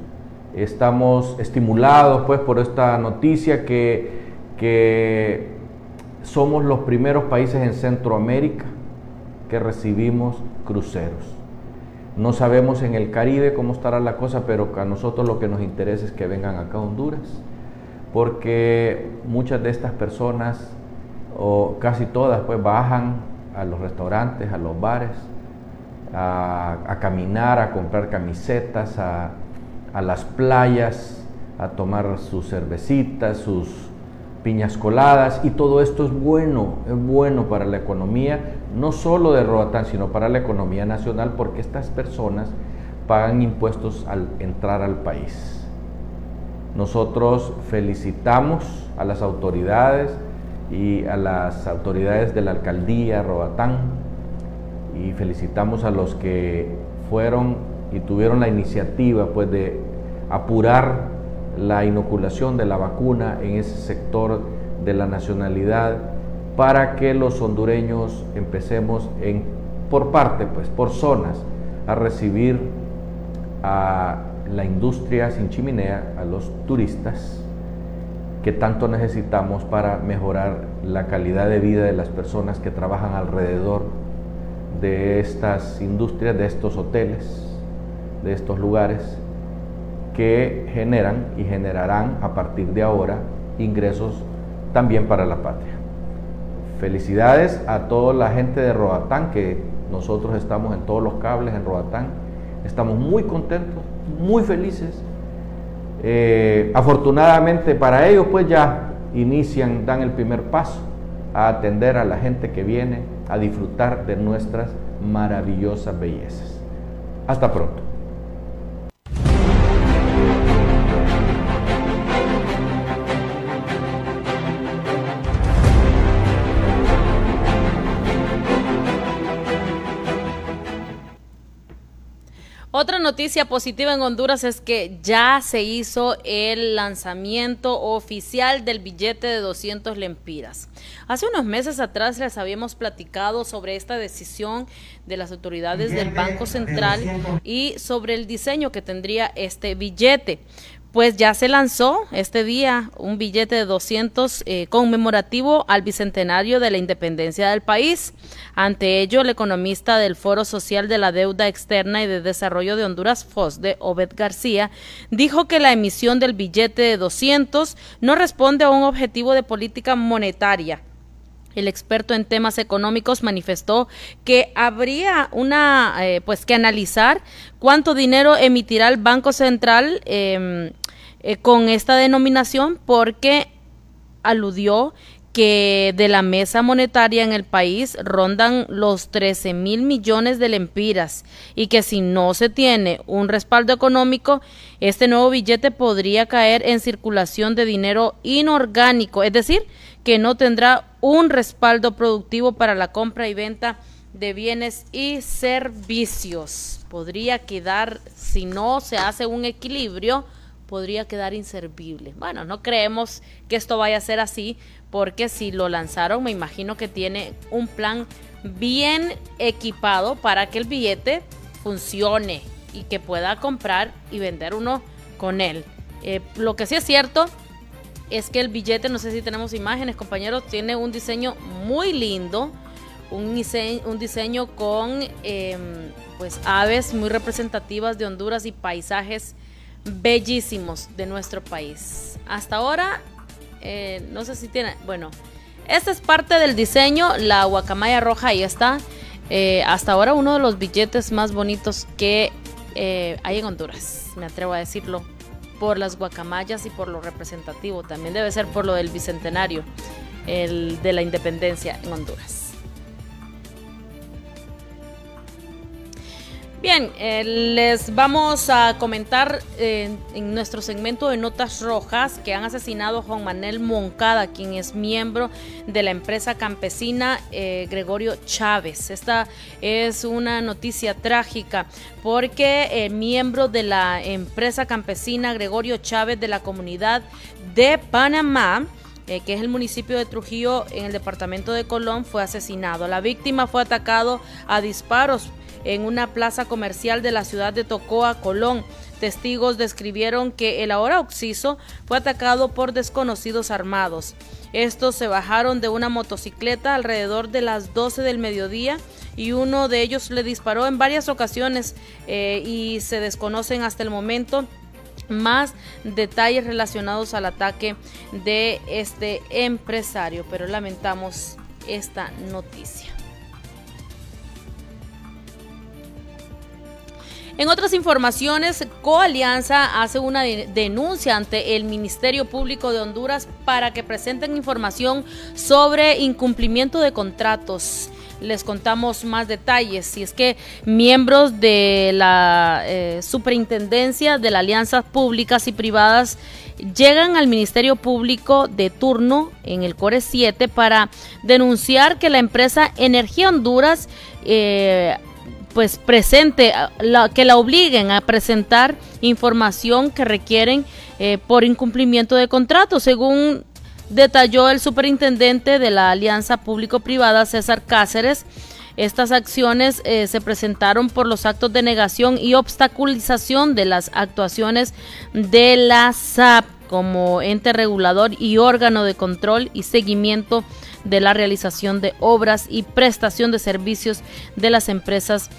Estamos estimulados pues por esta noticia que, que somos los primeros países en Centroamérica que recibimos cruceros. No sabemos en el Caribe cómo estará la cosa, pero a nosotros lo que nos interesa es que vengan acá a Honduras, porque muchas de estas personas, o casi todas, pues bajan a los restaurantes, a los bares, a, a caminar, a comprar camisetas, a, a las playas a tomar sus cervecitas, sus piñas coladas y todo esto es bueno, es bueno para la economía, no solo de Roatán, sino para la economía nacional porque estas personas pagan impuestos al entrar al país. Nosotros felicitamos a las autoridades y a las autoridades de la alcaldía Roatán y felicitamos a los que fueron y tuvieron la iniciativa pues de apurar la inoculación de la vacuna en ese sector de la nacionalidad para que los hondureños empecemos en, por parte, pues por zonas, a recibir a la industria sin chimenea, a los turistas que tanto necesitamos para mejorar la calidad de vida de las personas que trabajan alrededor de estas industrias, de estos hoteles, de estos lugares que generan y generarán a partir de ahora ingresos también para la patria. Felicidades a toda la gente de Roatán, que nosotros estamos en todos los cables en Roatán. Estamos muy contentos, muy felices. Eh, afortunadamente para ellos pues ya inician, dan el primer paso a atender a la gente que viene a disfrutar de nuestras maravillosas bellezas. Hasta pronto. Otra noticia positiva en Honduras es que ya se hizo el lanzamiento oficial del billete de 200 lempiras. Hace unos meses atrás les habíamos platicado sobre esta decisión de las autoridades del Banco Central y sobre el diseño que tendría este billete pues ya se lanzó este día un billete de 200 eh, conmemorativo al bicentenario de la independencia del país. Ante ello, el economista del Foro Social de la Deuda Externa y de Desarrollo de Honduras, FOSDE, Obed García, dijo que la emisión del billete de 200 no responde a un objetivo de política monetaria, el experto en temas económicos manifestó que habría una, eh, pues, que analizar cuánto dinero emitirá el Banco Central eh, eh, con esta denominación porque aludió que de la mesa monetaria en el país rondan los 13 mil millones de lempiras y que si no se tiene un respaldo económico, este nuevo billete podría caer en circulación de dinero inorgánico, es decir, que no tendrá un respaldo productivo para la compra y venta de bienes y servicios. Podría quedar, si no se hace un equilibrio, podría quedar inservible. Bueno, no creemos que esto vaya a ser así, porque si lo lanzaron, me imagino que tiene un plan bien equipado para que el billete funcione y que pueda comprar y vender uno con él. Eh, lo que sí es cierto es que el billete, no sé si tenemos imágenes, compañeros, tiene un diseño muy lindo, un diseño, con em, pues aves muy representativas de Honduras y paisajes bellísimos de nuestro país. Hasta ahora, eh, no sé si tiene, bueno, esta es parte del diseño, la guacamaya roja ahí está. Eh, hasta ahora uno de los billetes más bonitos que eh, hay en Honduras, me atrevo a decirlo, por las guacamayas y por lo representativo. También debe ser por lo del bicentenario el de la independencia en Honduras. Bien, eh, les vamos a comentar eh, en nuestro segmento de Notas Rojas que han asesinado a Juan Manuel Moncada, quien es miembro de la empresa campesina eh, Gregorio Chávez. Esta es una noticia trágica porque el miembro de la empresa campesina Gregorio Chávez de la comunidad de Panamá, que es el municipio de Trujillo en el departamento de Colón, fue asesinado. La víctima fue atacado a disparos en una plaza comercial de la ciudad de Tocoa, Colón. Testigos describieron que el ahora occiso fue atacado por desconocidos armados. Estos se bajaron de una motocicleta alrededor de las 12 del mediodía y uno de ellos le disparó en varias ocasiones eh, y se desconocen hasta el momento más detalles relacionados al ataque de este empresario, pero lamentamos esta noticia. En otras informaciones, Coalianza hace una denuncia ante el Ministerio Público de Honduras para que presenten información sobre incumplimiento de contratos. Les contamos más detalles. Si es que miembros de la eh, Superintendencia de las Alianzas Públicas y Privadas llegan al Ministerio Público de turno en el Core 7 para denunciar que la empresa Energía Honduras eh, pues presente, que la obliguen a presentar información que requieren eh, por incumplimiento de contrato, según detalló el superintendente de la Alianza Público-Privada, César Cáceres. Estas acciones eh, se presentaron por los actos de negación y obstaculización de las actuaciones de la SAP como ente regulador y órgano de control y seguimiento de la realización de obras y prestación de servicios de las empresas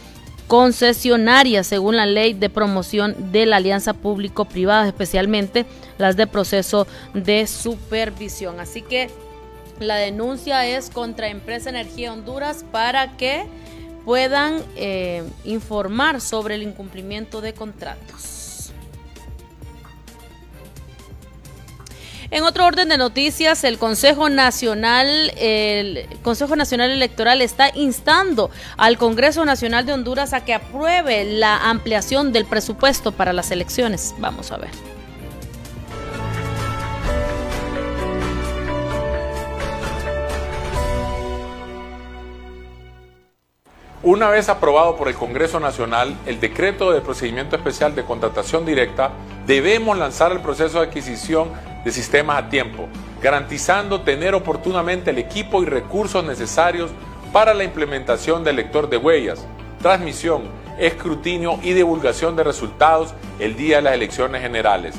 concesionarias según la ley de promoción de la alianza público-privada, especialmente las de proceso de supervisión. Así que la denuncia es contra Empresa Energía Honduras para que puedan eh, informar sobre el incumplimiento de contratos. En otro orden de noticias, el Consejo Nacional, el Consejo Nacional Electoral está instando al Congreso Nacional de Honduras a que apruebe la ampliación del presupuesto para las elecciones. Vamos a ver. Una vez aprobado por el Congreso Nacional el decreto de procedimiento especial de contratación directa, debemos lanzar el proceso de adquisición de sistemas a tiempo, garantizando tener oportunamente el equipo y recursos necesarios para la implementación del lector de huellas, transmisión, escrutinio y divulgación de resultados el día de las elecciones generales.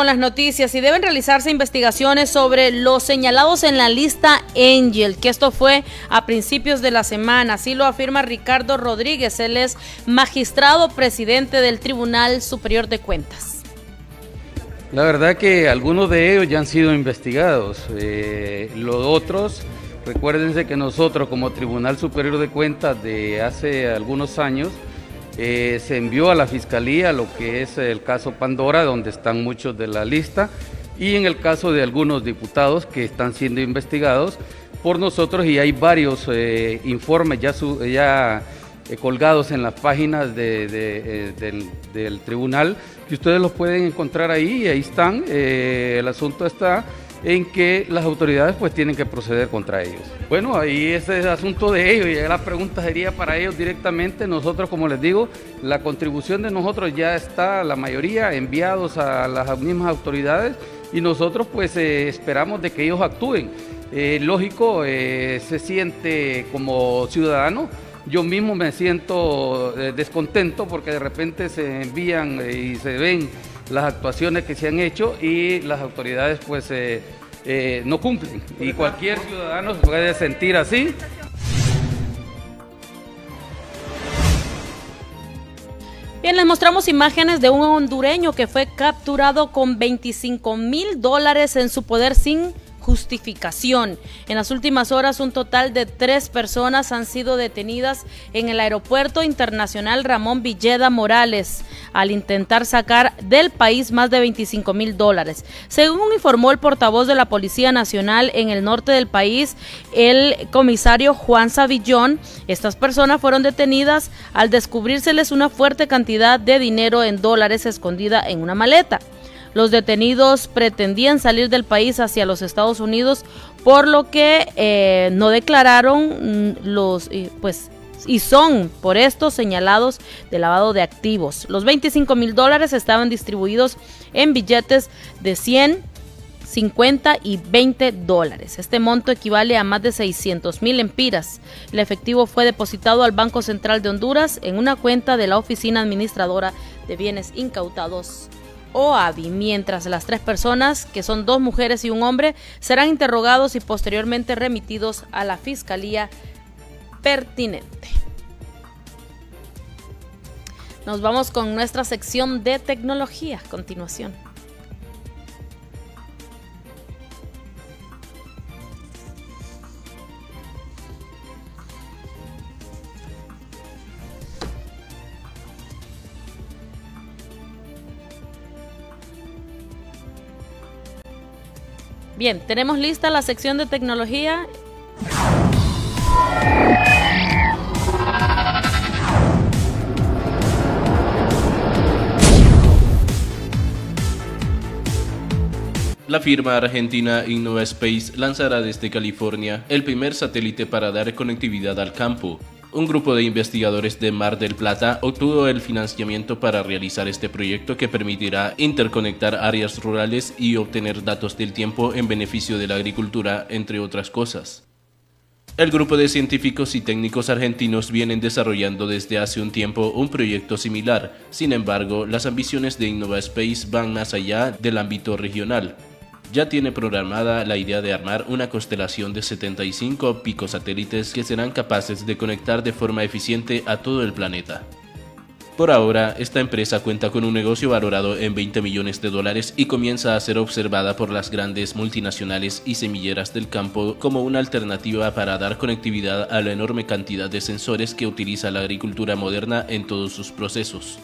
Con las noticias y deben realizarse investigaciones sobre los señalados en la lista Angel, que esto fue a principios de la semana. Así lo afirma Ricardo Rodríguez, él es magistrado presidente del Tribunal Superior de Cuentas. La verdad que algunos de ellos ya han sido investigados. Eh, los otros, recuérdense que nosotros como Tribunal Superior de Cuentas de hace algunos años, eh, se envió a la Fiscalía lo que es el caso Pandora, donde están muchos de la lista, y en el caso de algunos diputados que están siendo investigados por nosotros y hay varios eh, informes ya, ya eh, colgados en las páginas del, del, tribunal que ustedes los pueden encontrar ahí y ahí están. el asunto está en que las autoridades pues tienen que proceder contra ellos. Bueno, ahí ese es el asunto de ellos y la pregunta sería para ellos directamente. Nosotros, como les digo, la contribución de nosotros ya está, la mayoría enviados a las mismas autoridades y nosotros pues eh, esperamos de que ellos actúen. Eh, lógico, eh, se siente como ciudadano. Yo mismo me siento descontento porque de repente se envían y se ven las actuaciones que se han hecho y las autoridades pues eh, eh, no cumplen. Y cualquier ciudadano se puede sentir así. Bien, les mostramos imágenes de un hondureño que fue capturado con 25 mil dólares en su poder sin justificación. En las últimas horas, un total de tres personas han sido detenidas en el aeropuerto internacional Ramón Villeda Morales al intentar sacar del país más de 25 mil dólares. Según informó el portavoz de la Policía Nacional en el norte del país, el comisario Juan Savillón, estas personas fueron detenidas al descubrírseles una fuerte cantidad de dinero en dólares escondida en una maleta. Los detenidos pretendían salir del país hacia los Estados Unidos, por lo que eh, no declararon mm, los, pues, y son por esto señalados de lavado de activos. Los 25 mil dólares estaban distribuidos en billetes de 100, 50 y 20 dólares. Este monto equivale a más de 600 mil empiras. El efectivo fue depositado al Banco Central de Honduras en una cuenta de la Oficina Administradora de Bienes Incautados OAVI, mientras las tres personas, que son dos mujeres y un hombre, serán interrogados y posteriormente remitidos a la fiscalía pertinente. Nos vamos con nuestra sección de tecnología continuación. Bien, tenemos lista la sección de tecnología. La firma argentina InnovaSpace lanzará desde California el primer satélite para dar conectividad al campo, un grupo de investigadores de Mar del Plata obtuvo el financiamiento para realizar este proyecto que permitirá interconectar áreas rurales y obtener datos del tiempo en beneficio de la agricultura, entre otras cosas. El grupo de científicos y técnicos argentinos vienen desarrollando desde hace un tiempo un proyecto similar, sin embargo, las ambiciones de InnovaSpace van más allá del ámbito regional ya tiene programada la idea de armar una constelación de 75 picosatélites que serán capaces de conectar de forma eficiente a todo el planeta. Por ahora, esta empresa cuenta con un negocio valorado en 20 millones de dólares y comienza a ser observada por las grandes multinacionales y semilleras del campo como una alternativa para dar conectividad a la enorme cantidad de sensores que utiliza la agricultura moderna en todos sus procesos.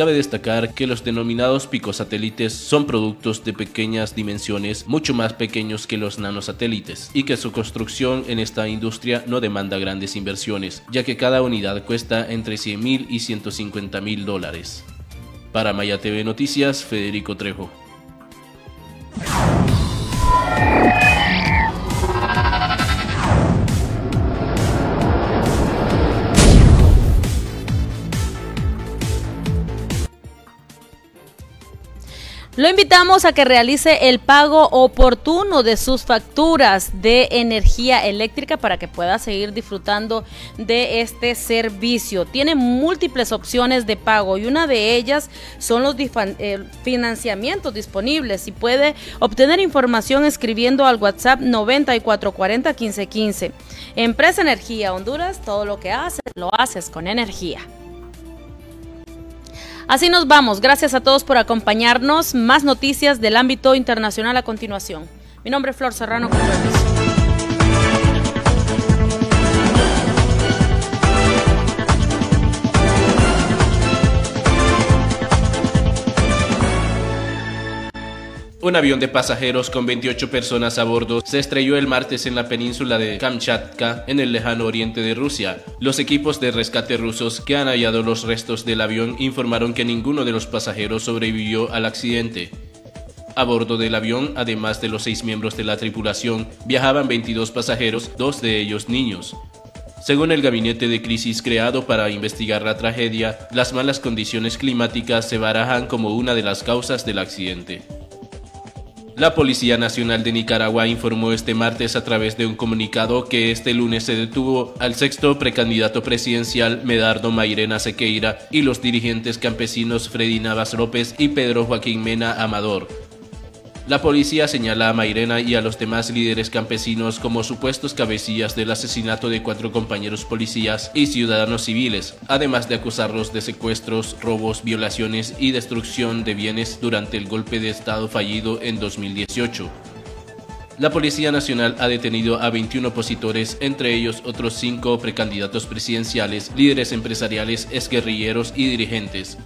Cabe destacar que los denominados picosatélites son productos de pequeñas dimensiones, mucho más pequeños que los nanosatélites, y que su construcción en esta industria no demanda grandes inversiones, ya que cada unidad cuesta entre 100 mil y 150 mil dólares. Para Maya TV Noticias, Federico Trejo. Lo invitamos a que realice el pago oportuno de sus facturas de energía eléctrica para que pueda seguir disfrutando de este servicio. Tiene múltiples opciones de pago y una de ellas son los eh, financiamientos disponibles. Y puede obtener información escribiendo al WhatsApp 9440 1515. Empresa Energía Honduras, todo lo que haces, lo haces con energía. Así nos vamos. Gracias a todos por acompañarnos. Más noticias del ámbito internacional a continuación. Mi nombre es Flor Serrano. Un avión de pasajeros con 28 personas a bordo se estrelló el martes en la península de Kamchatka, en el lejano oriente de Rusia. Los equipos de rescate rusos que han hallado los restos del avión informaron que ninguno de los pasajeros sobrevivió al accidente. A bordo del avión, además de los seis miembros de la tripulación, viajaban 22 pasajeros, dos de ellos niños. Según el gabinete de crisis creado para investigar la tragedia, las malas condiciones climáticas se barajan como una de las causas del accidente. La Policía Nacional de Nicaragua informó este martes a través de un comunicado que este lunes se detuvo al sexto precandidato presidencial Medardo Mairena Sequeira y los dirigentes campesinos Freddy Navas López y Pedro Joaquín Mena Amador, la policía señala a Mairena y a los demás líderes campesinos como supuestos cabecillas del asesinato de cuatro compañeros policías y ciudadanos civiles, además de acusarlos de secuestros, robos, violaciones y destrucción de bienes durante el golpe de Estado fallido en 2018. La Policía Nacional ha detenido a 21 opositores, entre ellos otros cinco precandidatos presidenciales, líderes empresariales, exguerrilleros y dirigentes.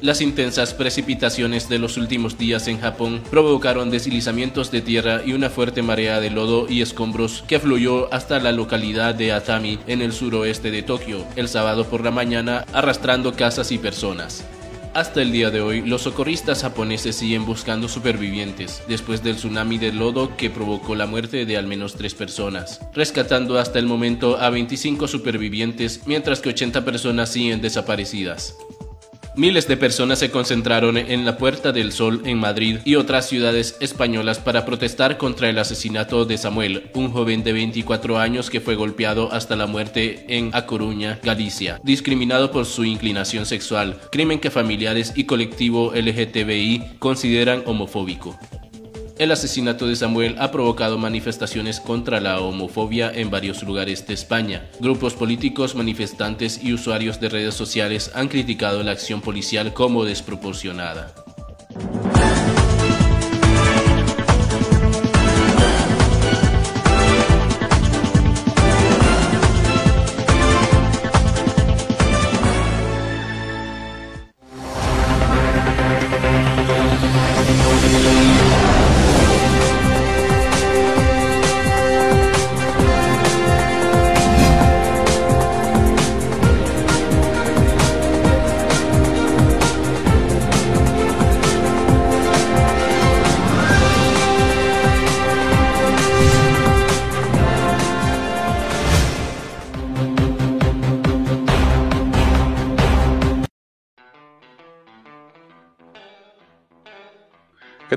Las intensas precipitaciones de los últimos días en Japón provocaron deslizamientos de tierra y una fuerte marea de lodo y escombros que fluyó hasta la localidad de Atami en el suroeste de Tokio el sábado por la mañana arrastrando casas y personas. Hasta el día de hoy, los socorristas japoneses siguen buscando supervivientes después del tsunami de lodo que provocó la muerte de al menos tres personas, rescatando hasta el momento a 25 supervivientes mientras que 80 personas siguen desaparecidas. Miles de personas se concentraron en la Puerta del Sol en Madrid y otras ciudades españolas para protestar contra el asesinato de Samuel, un joven de 24 años que fue golpeado hasta la muerte en A Coruña, Galicia, discriminado por su inclinación sexual, crimen que familiares y colectivo LGTBI consideran homofóbico. El asesinato de Samuel ha provocado manifestaciones contra la homofobia en varios lugares de España. Grupos políticos, manifestantes y usuarios de redes sociales han criticado la acción policial como desproporcionada.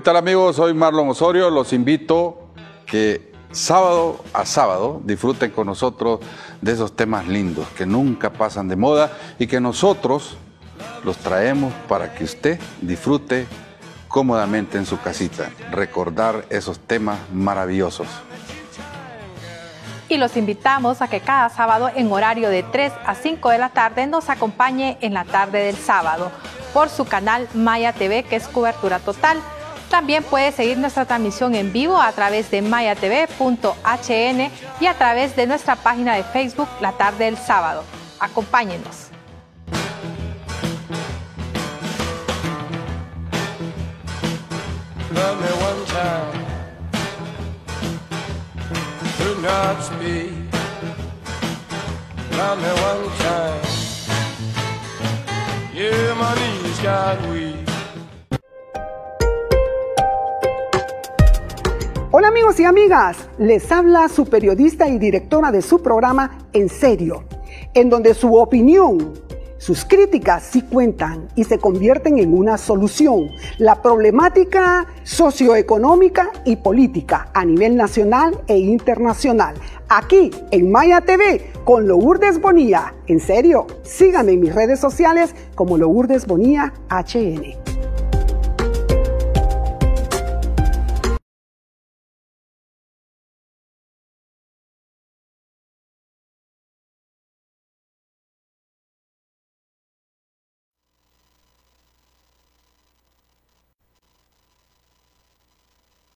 Tal amigos? Soy Marlon Osorio. Los invito que sábado a sábado disfruten con nosotros de esos temas lindos que nunca pasan de moda y que nosotros los traemos para que usted disfrute cómodamente en su casita. Recordar esos temas maravillosos. Y los invitamos a que cada sábado en horario de 3 a 5 de la tarde nos acompañe en la tarde del sábado por su canal Maya TV que es cobertura total también puede seguir nuestra transmisión en vivo a través de mayatv.hn y a través de nuestra página de Facebook La Tarde del Sábado. Acompáñenos. Hola amigos y amigas, les habla su periodista y directora de su programa En Serio, en donde su opinión, Sus críticas sí cuentan y se convierten en una solución. La problemática socioeconómica y política a nivel nacional e internacional. Aquí en Maya TV con Lourdes Bonilla. En serio, síganme en mis redes sociales como Lourdes Bonilla HN.